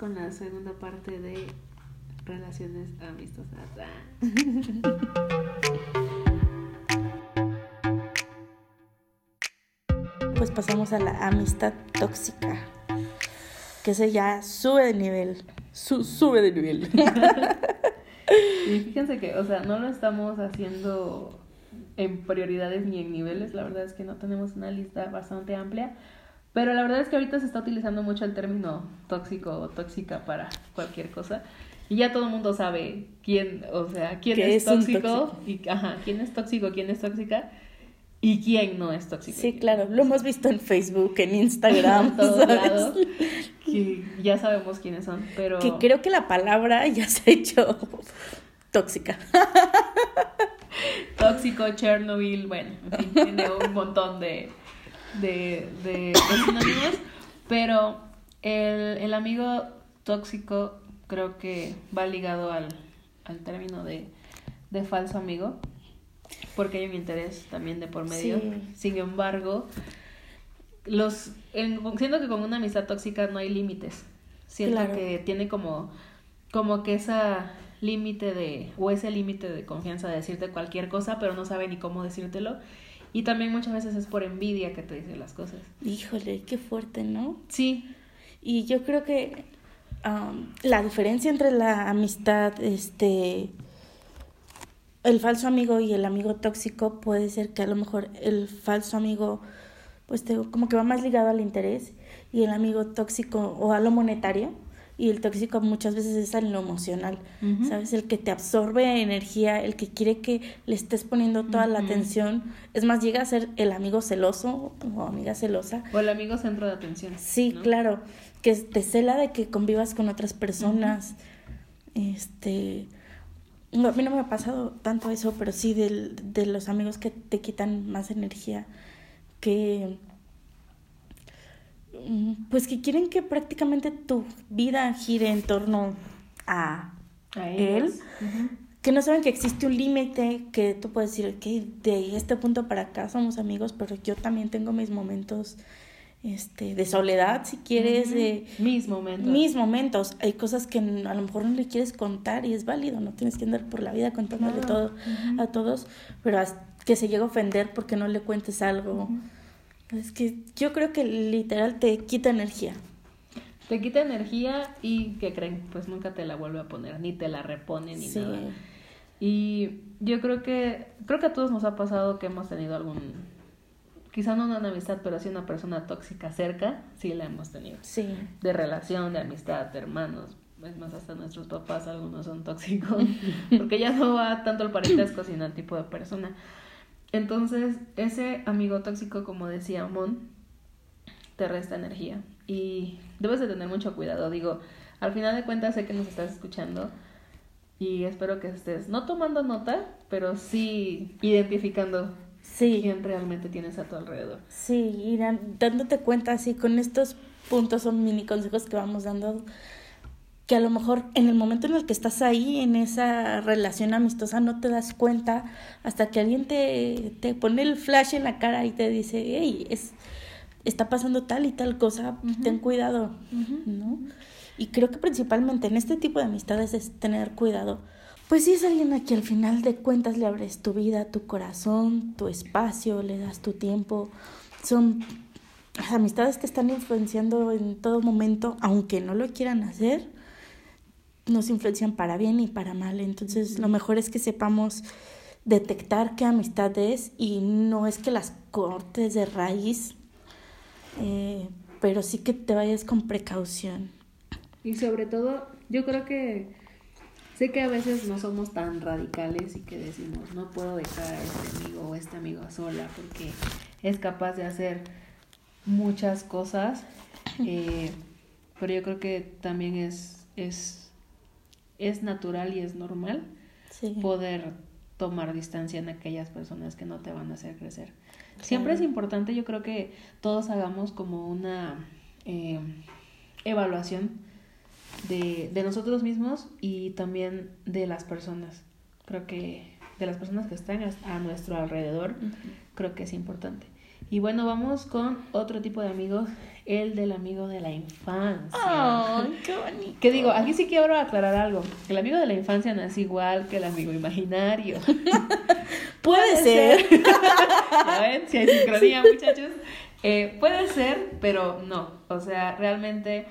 con la segunda parte de relaciones amistosas. Pues pasamos a la amistad tóxica, que se ya sube de nivel, sube de nivel. y fíjense que, o sea, no lo estamos haciendo en prioridades ni en niveles, la verdad es que no tenemos una lista bastante amplia, pero la verdad es que ahorita se está utilizando mucho el término tóxico o tóxica para cualquier cosa. Y ya todo el mundo sabe quién, o sea, quién es, tóxico, y ajá, quién es tóxico, quién es tóxica y quién no es tóxico. Sí, claro, lo hemos visto en Facebook, en Instagram, todos lados. Que ya sabemos quiénes son, pero que creo que la palabra ya se ha hecho tóxica. Tóxico, Chernobyl, bueno, en fin, tiene un montón de de, de, sinónimos, pero el, el, amigo tóxico creo que va ligado al, al término de, de, falso amigo, porque hay un interés también de por medio. Sin embargo, los siento que con una amistad tóxica no hay límites. Siento que tiene como, como que esa límite de, o ese límite de confianza de decirte cualquier cosa, pero no sabe ni cómo decírtelo. Y también muchas veces es por envidia que te dicen las cosas. Híjole, qué fuerte, ¿no? Sí. Y yo creo que la diferencia entre la amistad, este, el falso amigo y el amigo tóxico puede ser que a lo mejor el falso amigo, pues te, como que va más ligado al interés y el amigo tóxico o a lo monetario y el tóxico muchas veces es en lo emocional, ¿sabes? El que te absorbe energía, el que quiere que le estés poniendo toda la atención. Es más, llega a ser el amigo celoso o amiga celosa. O el amigo centro de atención. Sí, claro, que te cela de que convivas con otras personas. Este... a mí no me ha pasado tanto eso, pero sí de, de los amigos que te quitan más energía, que pues que quieren que prácticamente tu vida gire en torno a, él, que no saben que existe un límite, que tú puedes decir que de este punto para acá somos amigos, pero yo también tengo mis momentos este, de soledad, si quieres, de mis momentos. Mis momentos. Hay cosas que a lo mejor no le quieres contar y es válido, no tienes que andar por la vida contándole todo a todos, pero que se llegue a ofender porque no le cuentes algo. Es que yo creo que literal te quita energía. Te quita energía y, ¿qué creen? Pues nunca te la vuelve a poner, ni te la repone, ni nada. Y yo creo que, creo que a todos nos ha pasado que hemos tenido algún, quizá no una amistad, pero sí una persona tóxica cerca, sí la hemos tenido. Sí. De relación, de amistad, de hermanos. Es más, hasta nuestros papás algunos son tóxicos, porque ya no va tanto el parentesco, sino el tipo de persona. Entonces, ese amigo tóxico, como decía Mon, te resta energía. Y debes de tener mucho cuidado. Digo, al final de cuentas sé que nos estás escuchando y espero que estés no tomando nota, pero sí identificando sí. quién realmente tienes a tu alrededor. Sí, y dándote cuenta así con estos puntos son mini consejos que vamos dando que a lo mejor en el momento en el que estás ahí, en esa relación amistosa, no te das cuenta hasta que alguien te, te pone el flash en la cara y te dice, hey, es, está pasando tal y tal cosa, ten cuidado, ¿no? Y creo que principalmente en este tipo de amistades es tener cuidado. Pues si es alguien a quien al final de cuentas le abres tu vida, tu corazón, tu espacio, le das tu tiempo, son amistades que están influenciando en todo momento, aunque no lo quieran hacer, nos influencian para bien y para mal. Entonces, lo mejor es que sepamos detectar qué amistad es y no es que las cortes de raíz, eh, pero sí que te vayas con precaución. Y sobre todo, yo creo que sé que a veces no somos tan radicales y que decimos, no puedo dejar a este amigo o este amigo sola porque es capaz de hacer muchas cosas, eh, pero yo creo que también es, es es natural y es normal poder tomar distancia en aquellas personas que no te van a hacer crecer. Siempre es importante, yo creo que todos hagamos como una eh, evaluación de, de, nosotros mismos y también de las personas. Creo que de las personas que están a nuestro alrededor, creo que es importante. Y bueno, vamos con otro tipo de amigos, el del amigo de la infancia. ¡Ay, qué bonito! Que digo, aquí sí quiero aclarar algo. El amigo de la infancia no es igual que el amigo imaginario. Puede, ser. ya ven, si hay sincronía, muchachos. Eh, puede ser, pero no. O sea, realmente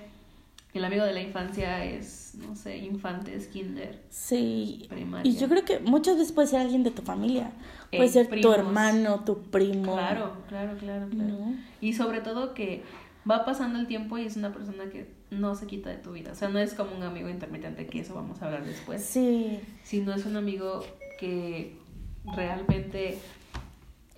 el amigo de la infancia es, no sé, infantes, kinder. Sí. Primaria. Y yo creo que muchas veces puede ser alguien de tu familia. Puede Eh, ser tu hermano, tu primo. Claro, claro, claro, claro. ¿no? Y sobre todo que va pasando el tiempo y es una persona que no se quita de tu vida. O sea, no es como un amigo intermitente, que eso vamos a hablar después. Sí. Sino es un amigo que realmente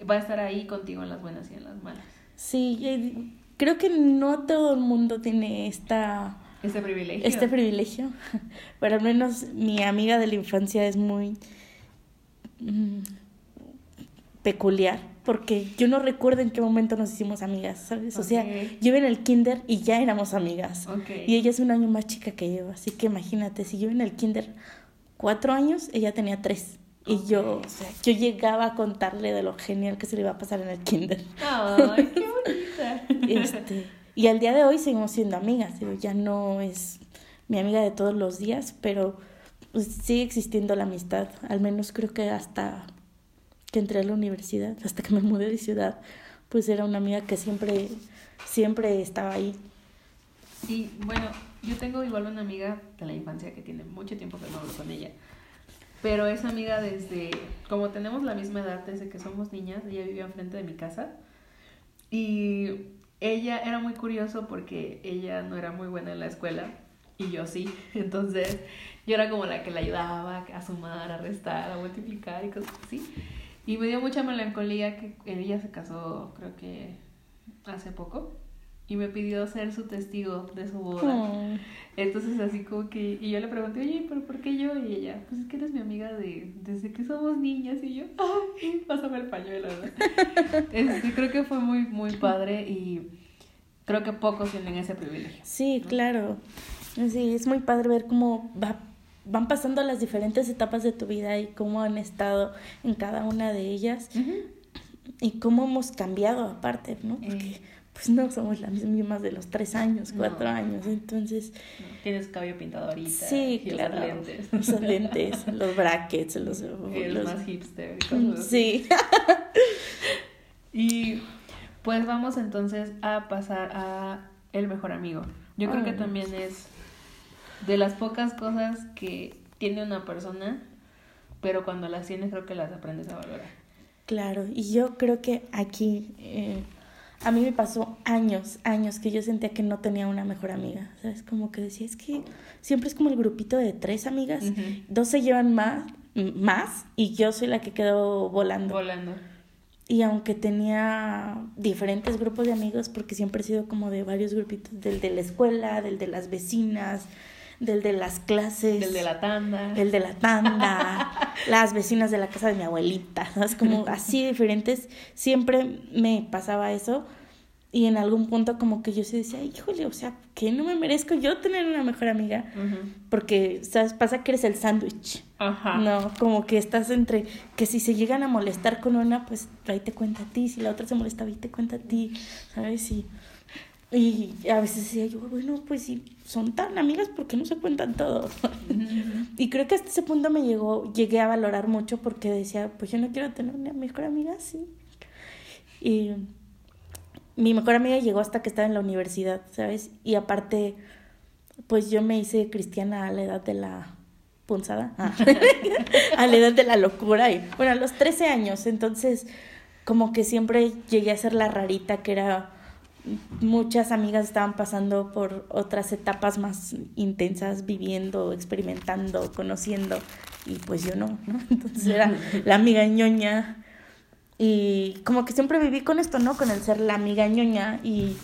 va a estar ahí contigo en las buenas y en las malas. Sí, creo que no todo el mundo tiene esta, Este privilegio. este privilegio, pero al menos mi amiga de la infancia es muy mm, peculiar, porque yo no recuerdo en qué momento nos hicimos amigas, ¿sabes? O sea, yo iba en el kinder y ya éramos amigas. Y ella es un año más chica que yo, así que imagínate, si yo iba en el kinder cuatro años, ella tenía tres. Y yo, o sea, yo llegaba a contarle de lo genial que se le iba a pasar en el kinder. Ay, qué bonita. Este, y al día de hoy seguimos siendo amigas, digo, ya no es mi amiga de todos los días, pero pues, sigue existiendo la amistad, al menos creo que hasta que entré a la universidad, hasta que me mudé de ciudad, pues era una amiga que siempre, siempre estaba ahí. Y bueno, yo tengo igual una amiga de la infancia que tiene mucho tiempo que no hablo con ella. Pero es amiga desde, como tenemos la misma edad desde que somos niñas, ella vivía enfrente de mi casa. Y ella era muy curioso porque ella no era muy buena en la escuela y yo sí. Entonces yo era como la que la ayudaba a sumar, a restar, a multiplicar y cosas así. Y me dio mucha melancolía que ella se casó creo que hace poco y me pidió ser su testigo de su boda. Oh, Entonces así como que, y yo le pregunté, oye, pero ¿por qué yo? Y ella, pues es que eres mi amiga de, desde que somos niñas. Y yo, ay, pásame el pañuelo, ¿no? Este, creo que fue muy, muy padre y creo que pocos tienen ese privilegio. Sí, claro. Sí, es muy padre ver cómo va, van pasando las diferentes etapas de tu vida y cómo han estado en cada una de ellas y cómo hemos cambiado aparte, ¿no? Porque Eh. Pues no somos las mismas de los tres años, cuatro No. años, entonces ¿no? Tienes cabello pintado ahorita. sí, y los claro, lentes. los lentes, los brackets, los, El los- más hipster. cosas así. sí, Y pues vamos entonces a pasar a el mejor amigo. Yo creo que también es de las pocas cosas que tiene una persona, pero cuando las tienes creo que las aprendes a valorar. claro. Y yo creo que aquí eh, a mí me pasó años, años que yo sentía que no tenía una mejor amiga, ¿sabes? Como que decía, es que siempre es como el grupito de tres amigas, dos se llevan más, más y yo soy la que quedó volando. Volando. Y aunque tenía diferentes grupos de amigos, porque siempre he sido como de varios grupitos, del de la escuela, del de las vecinas, del de las clases, El de la tanda. el de la tanda, las vecinas de la casa de mi abuelita, ¿sabes? Como así diferentes, siempre me pasaba eso. Y en algún punto como que yo sí decía, híjole, o sea, que no me merezco yo tener una mejor amiga? Porque, ¿sabes? Pasa que eres el sándwich. Ajá. No, como que estás entre que si se llegan a molestar con una, pues ahí te cuenta a ti, si la otra se molesta, ahí te cuenta a ti, ¿sabes? Y, y a veces decía yo, bueno, pues si son tan amigas, ¿por qué no se cuentan todo? Y creo que hasta ese punto me llegó, llegué a valorar mucho porque decía, pues yo no quiero tener una mejor amiga así. Y mi mejor amiga llegó hasta que estaba en la universidad, ¿sabes? Y aparte, pues yo me hice cristiana a la edad de la punzada, Ah. a la edad de la locura, y bueno, a los 13 años, entonces como que siempre llegué a ser la rarita que era muchas amigas estaban pasando por otras etapas más intensas, viviendo, experimentando, conociendo, y pues yo no, ¿no? Entonces era la amiga ñoña. Y como que siempre viví con esto, ¿no? Con el ser la amiga ñoña y,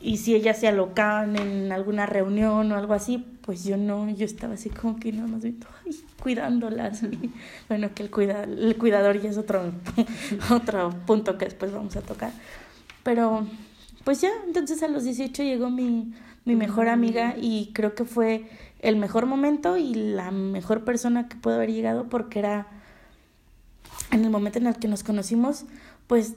y si ellas se alocaban en alguna reunión o algo así, pues yo no, yo estaba así como que nada más viendo, ay, cuidándolas. Y, bueno, que el, cuida, el cuidador ya es otro, otro punto que después vamos a tocar. Pero pues ya, entonces a los 18 llegó mi, mi mejor amiga y creo que fue el mejor momento y la mejor persona que pudo haber llegado porque era en el momento en el que nos conocimos, pues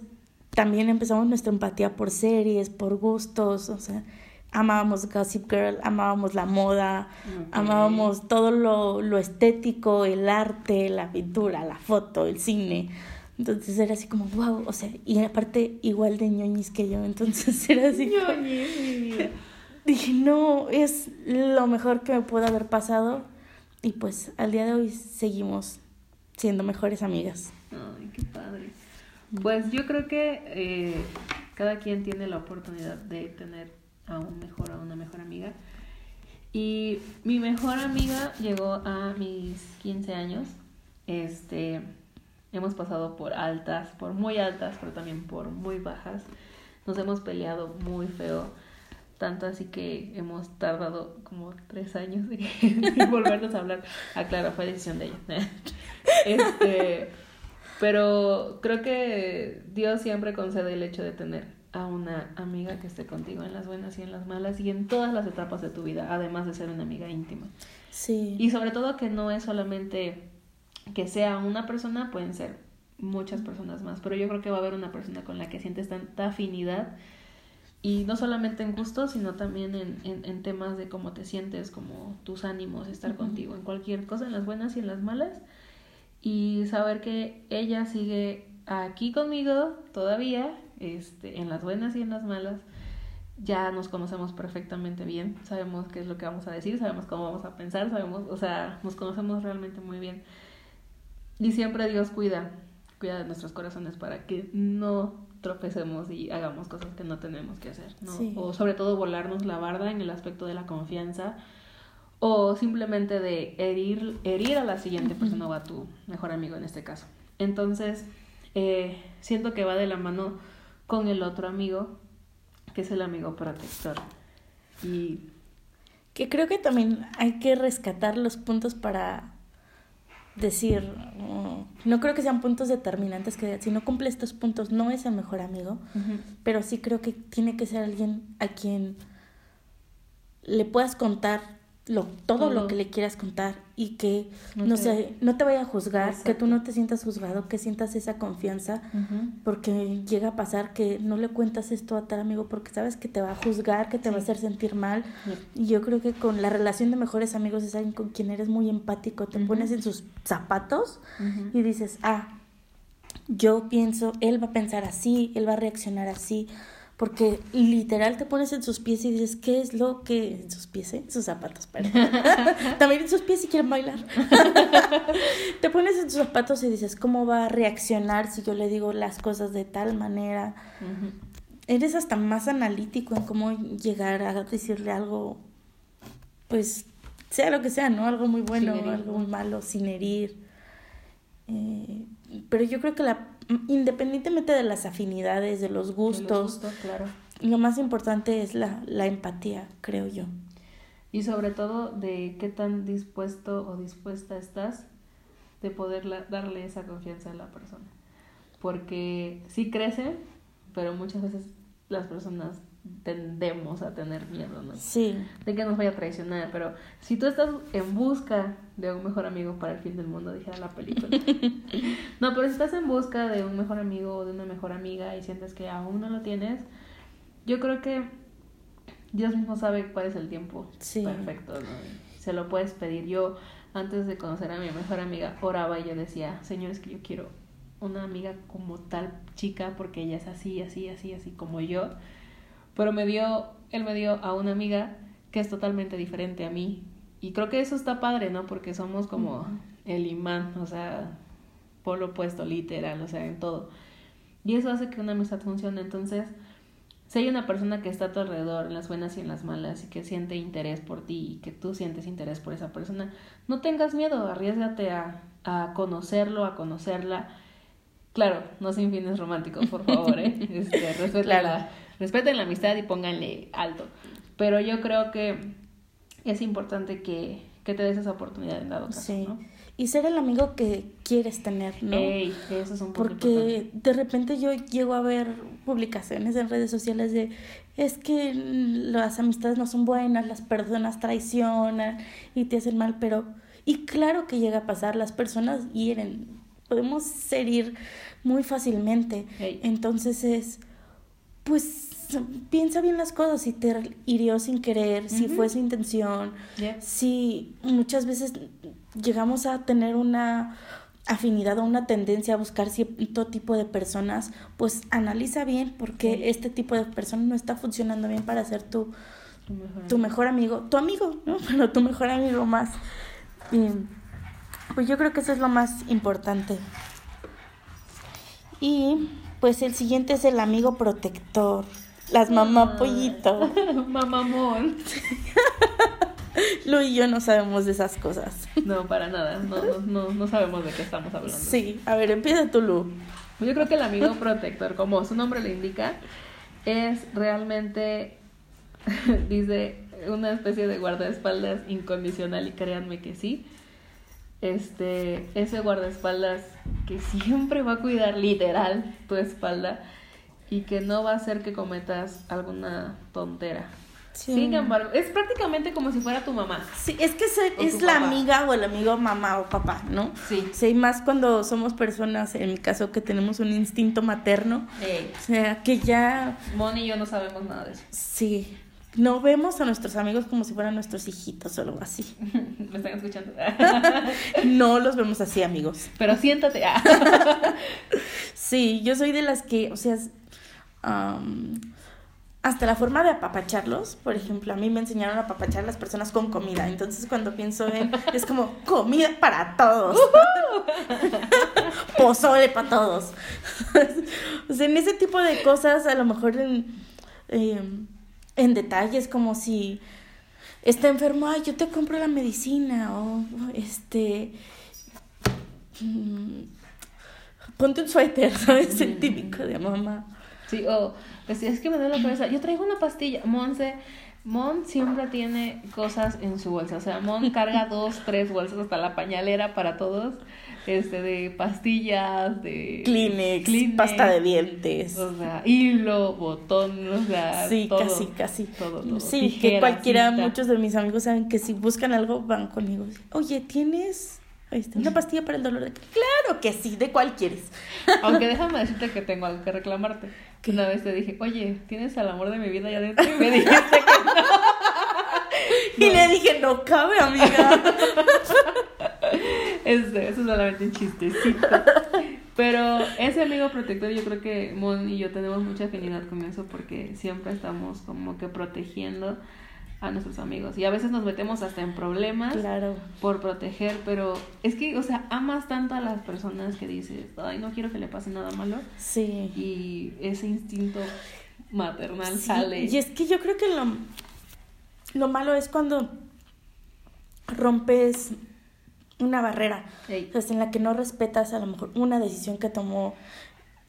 también empezamos nuestra empatía por series, por gustos, o sea, amábamos Gossip Girl, amábamos la moda, amábamos todo lo, lo estético, el arte, la pintura, la foto, el cine. Entonces era así como, wow, o sea, y aparte igual de ñoñis que yo, entonces era así. ñoñis, Dije, no, es lo mejor que me puede haber pasado. Y pues al día de hoy seguimos siendo mejores amigas. Ay, qué padre. Pues yo creo que eh, cada quien tiene la oportunidad de tener a un mejor, a una mejor amiga. Y mi mejor amiga llegó a mis 15 años. Este, hemos pasado por altas, por muy altas, pero también por muy bajas. Nos hemos peleado muy feo. Tanto así que hemos tardado como tres años en volvernos a hablar. Ah, claro, fue decisión de ella. este, pero creo que Dios siempre concede el hecho de tener a una amiga que esté contigo en las buenas y en las malas y en todas las etapas de tu vida, además de ser una amiga íntima. Sí. Y sobre todo que no es solamente que sea una persona, pueden ser muchas personas más, pero yo creo que va a haber una persona con la que sientes tanta afinidad y no solamente en gusto, sino también en, en, temas de cómo te sientes, como tus ánimos, estar contigo en cualquier cosa, en las buenas y en las malas, y saber que ella sigue aquí conmigo todavía este, en las buenas y en las malas, ya nos conocemos perfectamente bien, sabemos qué es lo que vamos a decir, sabemos cómo vamos a pensar, sabemos, o sea, nos conocemos realmente muy bien. Y siempre Dios cuida, cuida de nuestros corazones para que no tropecemos y hagamos cosas que no tenemos que hacer, ¿no? O sobre todo volarnos la barda en el aspecto de la confianza o simplemente de herir, herir a la siguiente persona o a tu mejor amigo en este caso. Entonces, eh, siento que va de la mano con el otro amigo, que es el amigo protector. Y que creo que también hay que rescatar los puntos para decir, mm, no creo que sean puntos determinantes que si no cumple estos puntos no es el mejor amigo, pero sí creo que tiene que ser alguien a quien le puedas contar lo, todo, lo que le quieras contar y que no, sé, no te vaya a juzgar, que tú no te sientas juzgado, que sientas esa confianza, porque llega a pasar que no le cuentas esto a tal amigo porque sabes que te va a juzgar, que te va a hacer sentir mal. Y yo creo que con la relación de mejores amigos es alguien con quien eres muy empático, te pones en sus zapatos y dices, ah, yo pienso, él va a pensar así, él va a reaccionar así porque literal te pones en sus pies y dices, ¿qué es lo que... En sus pies, ¿eh? Sus zapatos, perdón. También en sus pies si quieren bailar. te pones en sus zapatos y dices, ¿cómo va a reaccionar si yo le digo las cosas de tal manera? Eres hasta más analítico en cómo llegar a decirle algo, pues, sea lo que sea, ¿no? Algo muy bueno, algo muy malo, sin herir. Eh, pero yo creo que la independientemente de las afinidades, de los gustos, claro. lo más importante es la, la empatía, creo yo. Y sobre todo de qué tan dispuesto o dispuesta estás de poder darle esa confianza a la persona. Porque sí crece, pero muchas veces las personas tendemos a tener miedo, ¿no? Sí. De que nos vaya a traicionar, pero si tú estás en busca de un mejor amigo para el fin del mundo, dijera la película. no, pero si estás en busca de un mejor amigo o de una mejor amiga y sientes que aún no lo tienes, yo creo que Dios mismo sabe cuál es el tiempo perfecto, ¿no? Se lo puedes pedir. Yo, antes de conocer a mi mejor amiga, oraba y yo decía, Señor, es que yo quiero una amiga como tal chica porque ella es así, así, así, así como yo pero me dio, él me dio a una amiga que es totalmente diferente a mí. Y creo que eso está padre, ¿no? Porque somos como el imán, o sea, por lo opuesto, literal, o sea, en todo. Y eso hace que una amistad funcione. Entonces, si hay una persona que está a tu alrededor, en las buenas y en las malas, y que siente interés por ti, y que tú sientes interés por esa persona, no tengas miedo, arriesgate a, a conocerlo, a conocerla. Claro, no sin fines románticos, por favor, ¿eh? Este, respeta respeten la amistad y pónganle alto. Pero yo creo que es importante que, que te des esa oportunidad en dado caso, sí. Y ser el amigo que quieres tener, ¿no? Ey, eso es un punto Porque de repente yo llego a ver publicaciones en redes sociales de es que las amistades no son buenas, las personas traicionan y te hacen mal, pero y claro que llega a pasar, las personas hieren podemos herir muy fácilmente. Entonces es, pues, piensa bien las cosas, si te hirió sin querer, si fue su intención, si muchas veces llegamos a tener una afinidad o una tendencia a buscar cierto tipo de personas, pues analiza bien porque Sí. este tipo de persona no está funcionando bien para ser tu, Tu mejor tu amigo. mejor amigo, tu amigo, ¿no? Pero tu mejor amigo más. Y, pues yo creo que eso es lo más importante. Y pues el siguiente es el amigo protector. Las mamá Ay. pollito. Mamamón. Lu y yo no sabemos de esas cosas. No, para nada. No, no, no, no sabemos de qué estamos hablando. Sí, a ver, empieza tú, Lu. Yo creo que el amigo protector, como su nombre le indica, es realmente, dice, una especie de guardaespaldas incondicional y créanme que sí. Este, ese guardaespaldas que siempre va a cuidar literal tu espalda y que no va a hacer que cometas alguna tontera. Sí. Sin embargo, es prácticamente como si fuera tu mamá. Sí, es que es tu la papá. amiga o el amigo mamá o papá, ¿no? Sí. Sí, más cuando somos personas, en mi caso, que tenemos un instinto materno. O sea, que ya, Moni y yo no sabemos nada de eso. sí, no vemos a nuestros amigos como si fueran nuestros hijitos o algo así. ¿Me están escuchando? No los vemos así, amigos. Pero siéntate. Ah. Sí, yo soy de las que, o sea, hasta la forma de apapacharlos, por ejemplo, a mí me enseñaron a apapachar a las personas con comida, entonces cuando pienso en, es como comida para todos, pozole para todos. o sea, en ese tipo de cosas, a lo mejor en, em, en detalles, como si está enfermo, ay, yo te compro la medicina, o este... mm, ponte un suéter, ¿sabes? El típico de mamá. Sí, o pues, es que me duele la cabeza. Yo traigo una pastilla. Monse, Mon siempre tiene cosas en su bolsa. O sea, Mon carga dos, tres bolsas hasta la pañalera para todos. Este, de pastillas, de Kleenex, Kleenex, pasta de dientes. O sea, hilo, botón, o sea, Sí, todo, casi, casi. Todo, todo. Sí, que cualquiera, muchos de mis amigos saben que si buscan algo van conmigo. Oye, ¿tienes este, una pastilla para el dolor de? Claro que sí, ¿de cuál quieres? Aunque déjame decirte que tengo algo que reclamarte. ¿Qué? Una vez te dije, oye, ¿tienes al amor de mi vida ya dentro? Y me dijiste que no. Y le dije, no cabe, amiga. Este, eso es solamente un chistecito. Pero ese amigo protector, yo creo que Mon y yo tenemos mucha afinidad con eso porque siempre estamos como que protegiendo a nuestros amigos. Y a veces nos metemos hasta en problemas claro. por proteger, pero es que, o sea, amas tanto a las personas que dices, ay, no quiero que le pase nada malo. Sí. Y ese instinto maternal Sí, sale. Y es que yo creo que lo, lo malo es cuando rompes una barrera, Ey. o sea, en la que no respetas a lo mejor una decisión que tomó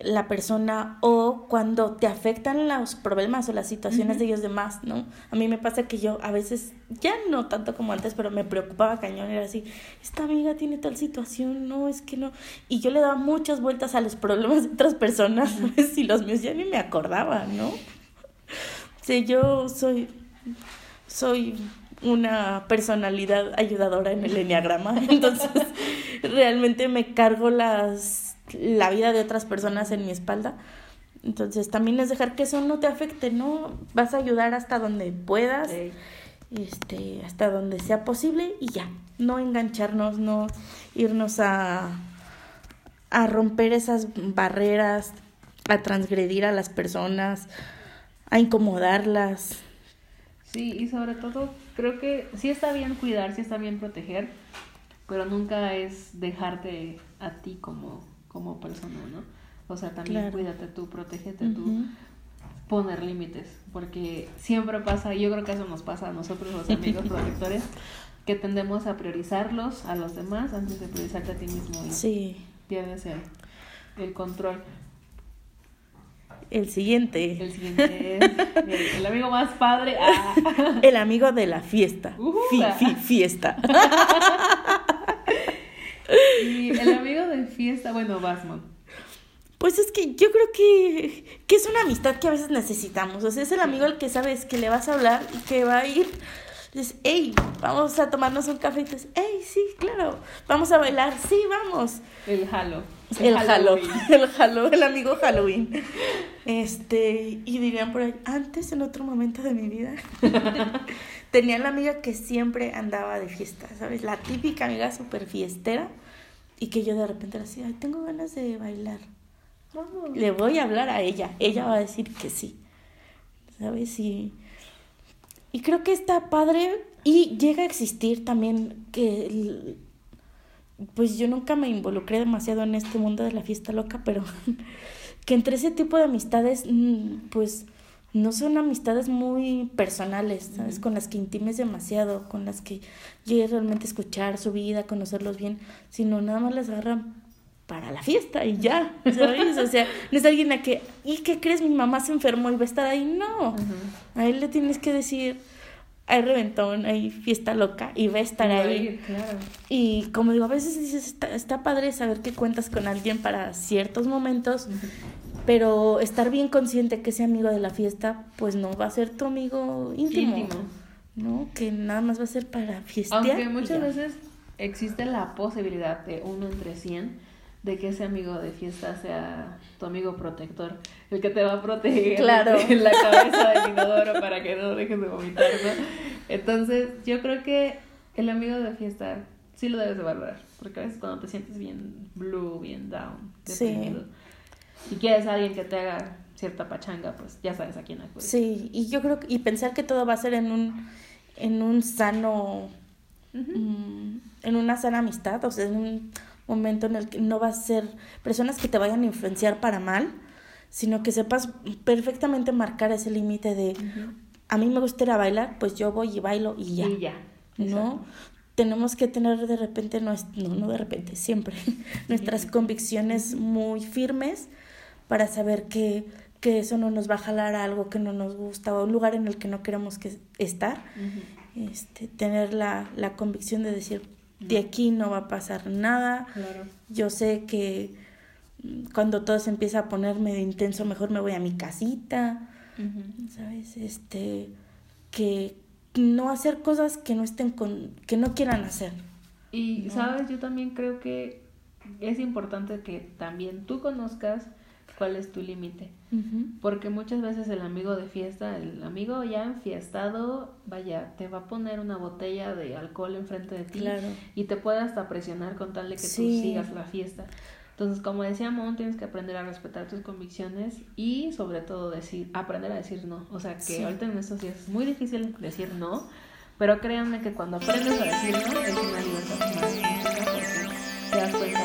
la persona o cuando te afectan los problemas o las situaciones de ellos demás, ¿no? A mí me pasa que yo a veces, ya no tanto como antes, pero me preocupaba cañón, era así, esta amiga tiene tal situación, no, es que no, y yo le daba muchas vueltas a los problemas de otras personas, ¿sabes? Y los míos ya ni me acordaba, ¿no? Sí, yo soy, soy una personalidad ayudadora en el enneagrama, entonces realmente me cargo las la vida de otras personas en mi espalda. Entonces también es dejar que eso no te afecte, ¿no? Vas a ayudar hasta donde puedas, Ey. este, hasta donde sea posible y ya. No engancharnos, no irnos a, a romper esas barreras, a transgredir a las personas, a incomodarlas. Sí, y sobre todo creo que sí está bien cuidar, sí está bien proteger, pero nunca es dejarte a ti como, como persona, ¿no? O sea, también Claro. cuídate tú, protégete tú, poner límites, porque siempre pasa, y yo creo que eso nos pasa a nosotros los amigos protectores, que tendemos a priorizarlos a los demás antes de priorizarte a ti mismo y Sí. pierdes el, el control. El siguiente. El siguiente es el, el amigo más padre. ah. El amigo de la fiesta. Fi, fi, fiesta. Y el amigo de fiesta, bueno, Basman. Pues es que yo creo que, que es una amistad que a veces necesitamos. O sea, es el amigo al que sabes que le vas a hablar y que va a ir Dices, hey, vamos a tomarnos un café. Y dices, hey, sí, claro. Vamos a bailar, sí, vamos. El halo. El, halo, el halo, el amigo Halloween. Este, y dirían por ahí, antes, en otro momento de mi vida, tenía la amiga que siempre andaba de fiesta, ¿sabes? La típica amiga súper fiestera y que yo de repente le decía, ay, tengo ganas de bailar. Le voy a hablar a ella, ella va a decir que sí, ¿sabes? Y, y creo que está padre y llega a existir también que pues yo nunca me involucré demasiado en este mundo de la fiesta loca, pero que entre ese tipo de amistades, mm, pues no son amistades muy personales, ¿sabes? Con las que intimes demasiado, con las que llegues realmente a escuchar su vida, conocerlos bien, sino nada más les agarran para la fiesta y ya, ¿sabes? O sea, no es alguien a que, ¿y qué crees? Mi mamá se enfermó y va a estar ahí. No, a él le tienes que decir, hay reventón, hay fiesta loca y va a estar ahí. Y como digo, a veces dices, está, padre saber que cuentas con alguien para ciertos momentos, pero estar bien consciente que ese amigo de la fiesta, pues no va a ser tu amigo íntimo. ¿No? Que nada más va a ser para fiestear. Aunque muchas veces existe la posibilidad de uno entre cien de que ese amigo de fiesta sea tu amigo protector, el que te va a proteger claro. en la cabeza del inodoro para que no dejes de vomitar, ¿no? Entonces, yo creo que el amigo de fiesta sí lo debes de valorar, porque a veces cuando te sientes bien blue, bien down, deprimido, y quieres a alguien que te haga cierta pachanga, pues ya sabes a quién acudir. Sí, y yo creo que, y pensar que todo va a ser en un, en un sano, mm, en una sana amistad, o sea, en un momento en el que no va a ser personas que te vayan a influenciar para mal, sino que sepas perfectamente marcar ese límite de a mí me gusta ir a bailar, pues yo voy y bailo y ya. Y ya. ¿No? Tenemos que tener de repente, no, no de repente, siempre, nuestras convicciones muy firmes para saber que, que, eso no nos va a jalar a algo que no nos gusta o a un lugar en el que no queremos que estar. este, tener la, la convicción de decir, de aquí no va a pasar nada. Yo sé que cuando todo se empieza a poner medio intenso, mejor me voy a mi casita, ¿sabes? Este, que no hacer cosas que no estén con, que no quieran hacer. Y, ¿sabes? Yo también creo que es importante que también tú conozcas cuál es tu límite. Porque muchas veces el amigo de fiesta, el amigo ya enfiestado, vaya, te va a poner una botella de alcohol enfrente de ti y te puede hasta presionar con tal de que tú sigas la fiesta. Entonces, como decía Mon, tienes que aprender a respetar tus convicciones y sobre todo decir, aprender a decir no. O sea, que ahorita en estos días es muy difícil decir no, pero créanme que cuando aprendes a decir no es una libertad más porque te das cuenta que